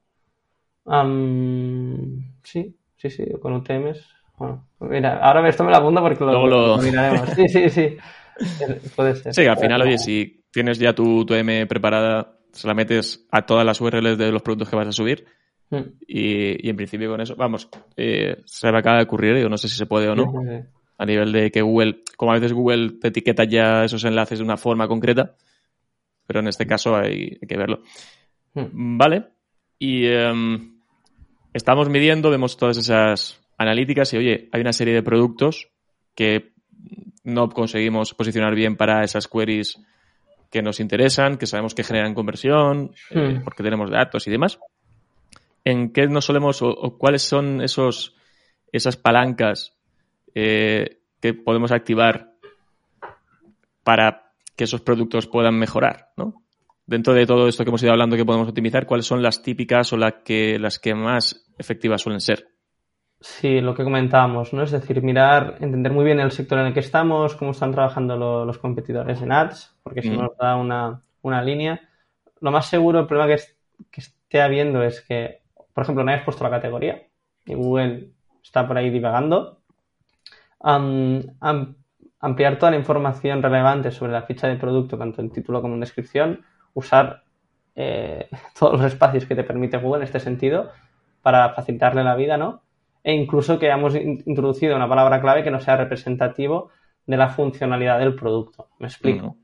sí, sí, sí, con UTMs. Bueno, mira, ahora esto me lo apunto porque lo, lo- lo miraremos. Sí, sí, sí. Puede ser. Sí, al final, oye, si tienes ya tu, tu M preparada, se la metes a todas las URLs de los productos que vas a subir Mm. y, y en principio con eso, vamos, eh, se me acaba de ocurrir, yo no sé si se puede o no, Sí, sí, sí. a nivel de que Google, como a veces Google te etiqueta ya esos enlaces de una forma concreta, pero en este caso hay, hay que verlo. Mm. Vale, y em, estamos midiendo, vemos todas esas analíticas y oye, hay una serie de productos que no conseguimos posicionar bien para esas queries que nos interesan, que sabemos que generan conversión, eh, Mm. porque tenemos datos y demás. ¿En qué nos solemos o, o cuáles son esos esas palancas eh, que podemos activar para que esos productos puedan mejorar, ¿no? Dentro de todo esto que hemos ido hablando que podemos optimizar, ¿cuáles son las típicas o las que, las que más efectivas suelen ser? Sí, lo que comentábamos, ¿no? Es decir, mirar, entender muy bien el sector en el que estamos, cómo están trabajando lo- los competidores en ads, porque eso Mm. nos da una, una línea. Lo más seguro, el problema que, es- que esté habiendo es que, por ejemplo, no hayas puesto la categoría y Google está por ahí divagando. Am- ampliar toda la información relevante sobre la ficha de producto, tanto en título como en descripción, usar eh, todos los espacios que te permite Google en este sentido para facilitarle la vida, ¿no? E incluso que hayamos in- introducido una palabra clave que no sea representativo de la funcionalidad del producto. Me explico.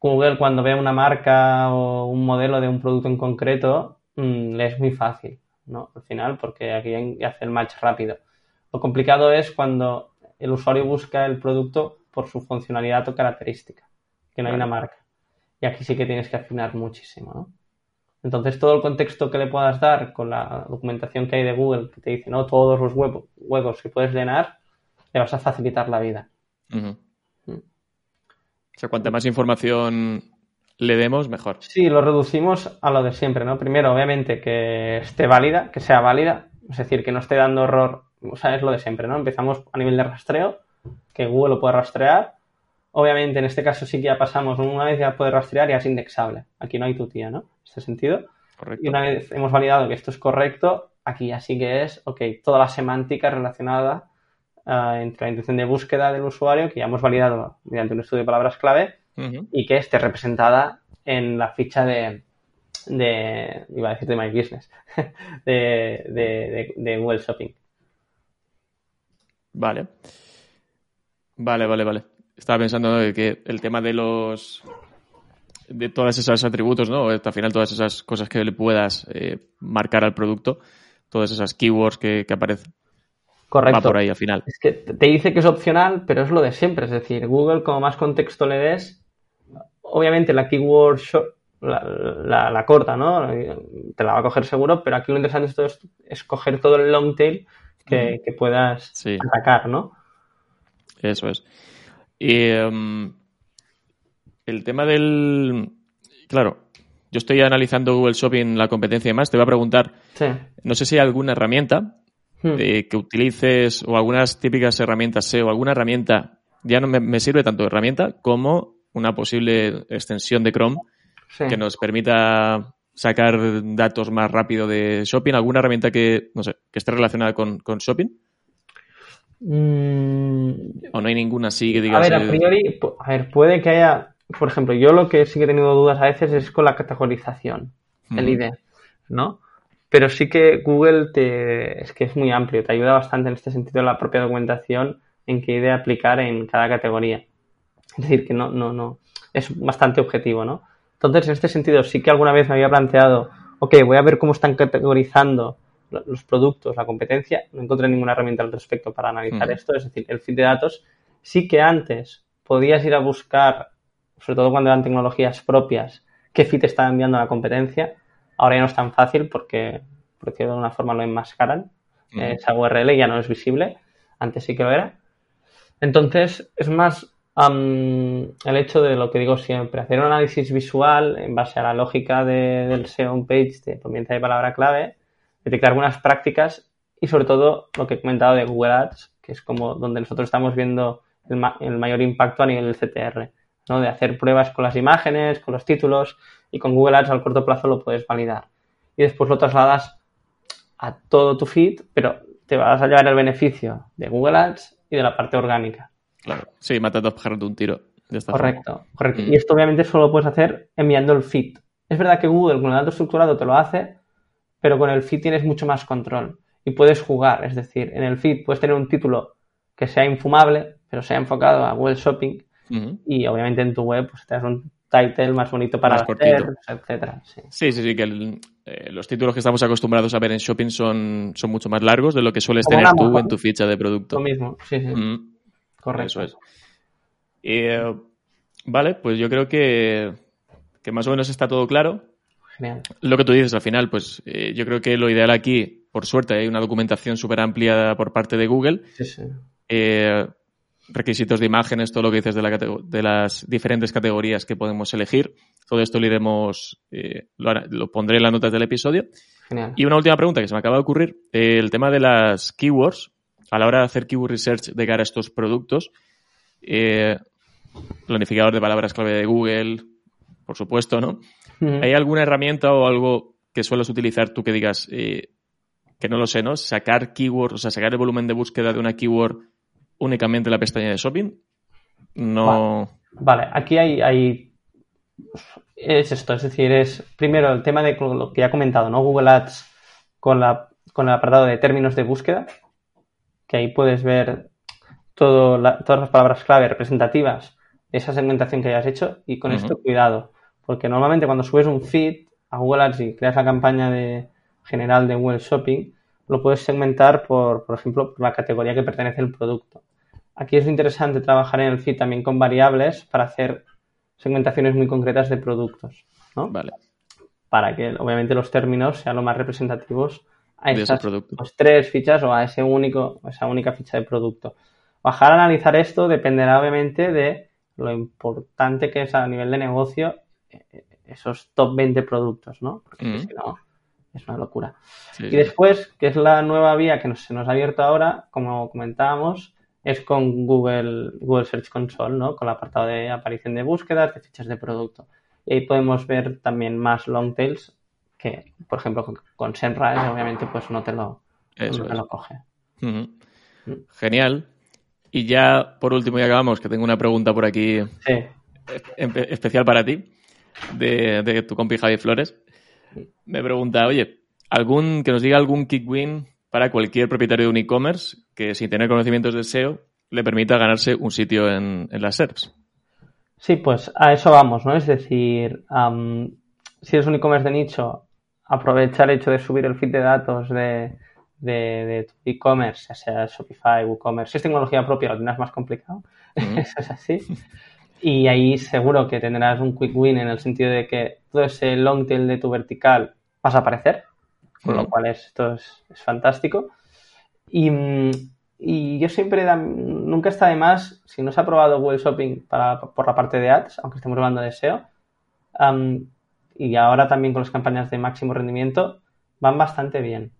Google cuando ve una marca o un modelo de un producto en concreto, mm, le es muy fácil, ¿no? Al final, porque aquí hace el match rápido. Lo complicado es cuando el usuario busca el producto por su funcionalidad o característica, que no hay una marca. Y aquí sí que tienes que afinar muchísimo, ¿no? Entonces, todo el contexto que le puedas dar con la documentación que hay de Google, que te dice, no, todos los huevos, huevos que puedes llenar, le vas a facilitar la vida. Mm. O sea, cuanta más información le demos, mejor. Sí, lo reducimos a lo de siempre, ¿no? Primero, obviamente, que esté válida, que sea válida, es decir, que no esté dando error, o sea, es lo de siempre, ¿no? Empezamos a nivel de rastreo, que Google lo puede rastrear. Obviamente, en este caso sí que ya pasamos, una vez ya puede rastrear, ya es indexable. Aquí no hay tutía, ¿no? En este sentido. Y Correcto. una vez hemos validado que esto es correcto, aquí ya sí que es, ok, toda la semántica relacionada ah, entre la intención de búsqueda del usuario, que ya hemos validado mediante un estudio de palabras clave, y que esté representada en la ficha de, de iba a decir de My Business, de, de, de- de Google Shopping. Vale. Vale, vale, vale. Estaba pensando ¿no? que el tema de los. de todas esas atributos, ¿no? Al final, todas esas cosas que le puedas eh, marcar al producto, todas esas keywords que, que aparecen. Correcto. Va por ahí al final. Es que te dice que es opcional, pero es lo de siempre. Es decir, Google, como más contexto le des, obviamente la keyword short, la, la- la corta, ¿no? Te la va a coger seguro, pero aquí lo interesante es, todo esto- es coger todo el long tail que, que puedas Sí. atacar, ¿no? Eso es. Em, el tema del. Claro, yo estoy analizando Google Shopping, la competencia y demás. Te voy a preguntar, Sí. no sé si hay alguna herramienta Hmm. eh, que utilices o algunas típicas herramientas SEO, alguna herramienta, ya no me, me sirve tanto herramienta como una posible extensión de Chrome Sí. que nos permita sacar datos más rápido de shopping, alguna herramienta que, no sé, que esté relacionada con, con shopping, Mm, o no hay ninguna así que A digas. ver, a priori, a ver, puede que haya, por ejemplo, yo lo que sí que he tenido dudas a veces es con la categorización, el Ujú. ID, ¿no? Pero sí que Google te, es que es muy amplio, te ayuda bastante en este sentido la propia documentación en qué idea aplicar en cada categoría. Es decir, que no, no, no, es bastante objetivo, ¿no? Entonces, en este sentido, sí que alguna vez me había planteado, ok, voy a ver cómo están categorizando los productos, la competencia, no encontré ninguna herramienta al respecto para analizar esto, es decir, el feed de datos, sí que antes podías ir a buscar, sobre todo cuando eran tecnologías propias, qué feed está enviando la competencia, ahora ya no es tan fácil porque, porque de alguna forma lo enmascaran, esa URL ya no es visible, antes sí que lo era. Entonces, es más el hecho de lo que digo siempre, hacer un análisis visual en base a la lógica del SEO on page de provincia de palabra clave, detectar algunas prácticas y sobre todo lo que he comentado de Google Ads, que es como donde nosotros estamos viendo el, el mayor impacto a nivel del CTR, ¿no? de hacer pruebas con las imágenes, con los títulos y con Google Ads al corto plazo lo puedes validar. Y después lo trasladas a todo tu feed, pero te vas a llevar el beneficio de Google Ads y de la parte orgánica. Claro. Sí, mata dos pájaros de un tiro. correcto, correcto. Mm. Y esto obviamente solo lo puedes hacer enviando el feed. Es verdad que Google con el dato estructurado te lo hace, pero con el feed tienes mucho más control y puedes jugar. Es decir, en el feed puedes tener un título que sea infumable, pero sea enfocado a Google Shopping y obviamente en tu web pues te das un title más bonito para hacer, etcétera. Sí. sí, sí, que eh, los títulos que estamos acostumbrados a ver en shopping son, son mucho más largos de lo que sueles tener tú en tu ficha de producto. Lo mismo, sí, sí. Correcto. Eso es. Eh, vale, pues yo creo que, más o menos está todo claro. Genial. Lo que tú dices al final, pues eh, yo creo que lo ideal aquí, por suerte, hay una documentación súper amplia por parte de Google. Sí, sí. Eh, requisitos de imágenes, todo lo que dices de, la de, las diferentes categorías que podemos elegir. Todo esto lo iremos, lo, lo, pondré en las notas del episodio. Genial. Y una última pregunta que se me acaba de ocurrir, el tema de las keywords a la hora de hacer keyword research de cara a estos productos, eh, planificador de palabras clave de Google, por supuesto, ¿no? ¿Hay alguna herramienta o algo que sueles utilizar tú que digas eh, que no lo sé, ¿no? Sacar keywords, o sea, sacar el volumen de búsqueda de una keyword únicamente en la pestaña de shopping. No. Vale, aquí hay, hay, Es esto, es decir, es primero el tema de lo que ya he comentado, ¿no? Google Ads con, la, con el apartado de términos de búsqueda que ahí puedes ver todo todas las palabras clave representativas de esa segmentación que hayas hecho y con esto cuidado, porque normalmente cuando subes un feed a Google Ads y creas la campaña de general de Google Shopping, lo puedes segmentar por, por ejemplo, por la categoría que pertenece el producto. Aquí es interesante trabajar en el feed también con variables para hacer segmentaciones muy concretas de productos, ¿no? Vale. Para que obviamente los términos sean lo más representativos a esas pues, tres fichas o a ese único, esa única ficha de producto. Bajar a analizar esto dependerá obviamente de lo importante que es a nivel de negocio esos top 20 productos, ¿no? Porque mm. si no, es una locura. Y después, que es la nueva vía que se nos ha abierto ahora, como comentábamos, es con Google, Google Search Console, ¿no? Con el apartado de aparición de búsquedas, de fichas de producto. Y ahí podemos ver también más long tails que, por ejemplo, con, con obviamente pues no te lo, lo coge. Mm. Genial. Y ya, por último, ya acabamos, que tengo una pregunta por aquí especial para ti, de, tu compi Javi Flores. Me pregunta, oye, algún que nos diga algún kick win para cualquier propietario de un e-commerce que sin tener conocimientos de SEO le permita ganarse un sitio en, las SERPs. Sí, pues a eso vamos, ¿no? Es decir, si eres un e-commerce de nicho, aprovechar el hecho de subir el feed de datos de, de, tu e-commerce, ya sea Shopify, WooCommerce. Si es tecnología propia, lo tendrás más complicado. Eso es así. Y ahí seguro que tendrás un quick win en el sentido de que todo ese long tail de tu vertical vas a aparecer, con lo cual esto es, fantástico. Y, y, yo siempre, nunca está de más, si no se ha probado Google Shopping para, por la parte de ads, aunque estemos hablando de SEO, y ahora también con las campañas de máximo rendimiento van bastante bien.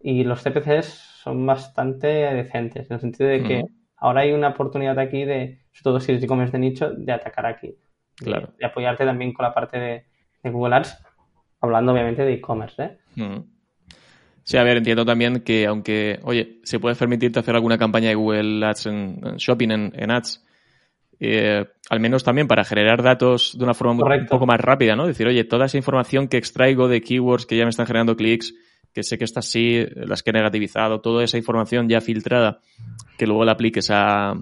Y los CPCs son bastante decentes, en el sentido de que ahora hay una oportunidad aquí de, sobre todo si es e-commerce de nicho, de atacar aquí. Claro. De, apoyarte también con la parte de, Google Ads, hablando obviamente de e-commerce. ¿eh? Sí, a ver, entiendo también que aunque, oye, se puede permitirte hacer alguna campaña de Google Ads en, Shopping, en Ads, eh, al menos también para generar datos de una forma un poco más rápida, ¿no? Decir, oye, toda esa información que extraigo de keywords que ya me están generando clics, que sé que estas sí, las que he negativizado, toda esa información ya filtrada, que luego la apliques a,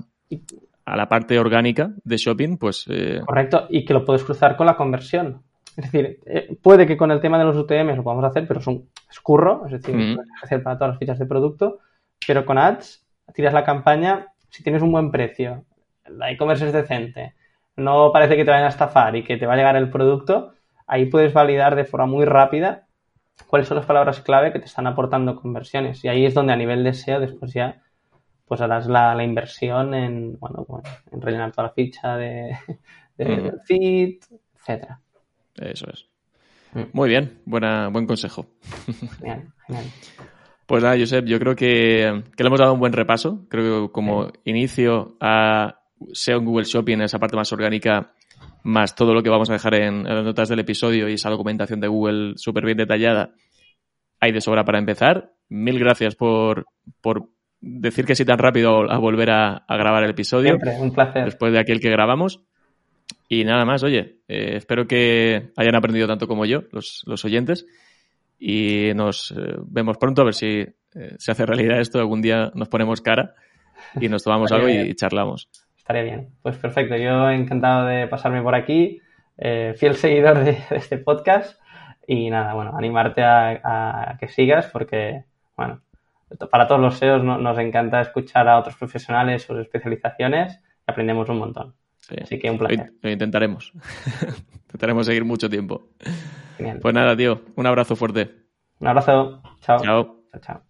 a la parte orgánica de shopping, pues... Eh... Correcto, y que lo puedes cruzar con la conversión. Es decir, eh, puede que con el tema de los UTM lo podamos hacer, pero es un escurro, es decir, mm. hacer para todas las fichas de producto, pero con ads tiras la campaña, si tienes un buen precio, la e-commerce es decente, no parece que te vayan a estafar y que te va a llegar el producto, ahí puedes validar de forma muy rápida cuáles son las palabras clave que te están aportando conversiones. Y ahí es donde a nivel de SEO después ya pues harás la, inversión en, bueno, en rellenar toda la ficha de, del feed, etcétera. Eso es. Mm. Muy bien, buena, buen consejo. Genial, genial. Pues nada, Josep, yo creo que, le hemos dado un buen repaso. Creo que como inicio a SEO en Google Shopping, esa parte más orgánica, más todo lo que vamos a dejar en, las notas del episodio y esa documentación de Google súper bien detallada, hay de sobra para empezar. Mil gracias por, decir que sí tan rápido a volver a, grabar el episodio. Siempre, un placer. Después de aquel que grabamos. Y nada más, oye, eh, espero que hayan aprendido tanto como yo, los, los oyentes y nos eh, vemos pronto a ver si eh, se hace realidad esto. Algún día nos ponemos cara y nos tomamos algo y, charlamos. Estaría bien. Pues perfecto. Yo encantado de pasarme por aquí. Eh, fiel seguidor de, este podcast. Y nada, bueno, animarte a, que sigas porque, bueno, para todos los SEOs nos encanta escuchar a otros profesionales, sus especializaciones y aprendemos un montón. Así que un placer. Lo, intentaremos. intentaremos seguir mucho tiempo. Pues nada, tío, un abrazo fuerte. Un abrazo. Chao. Chao. Chao, chao.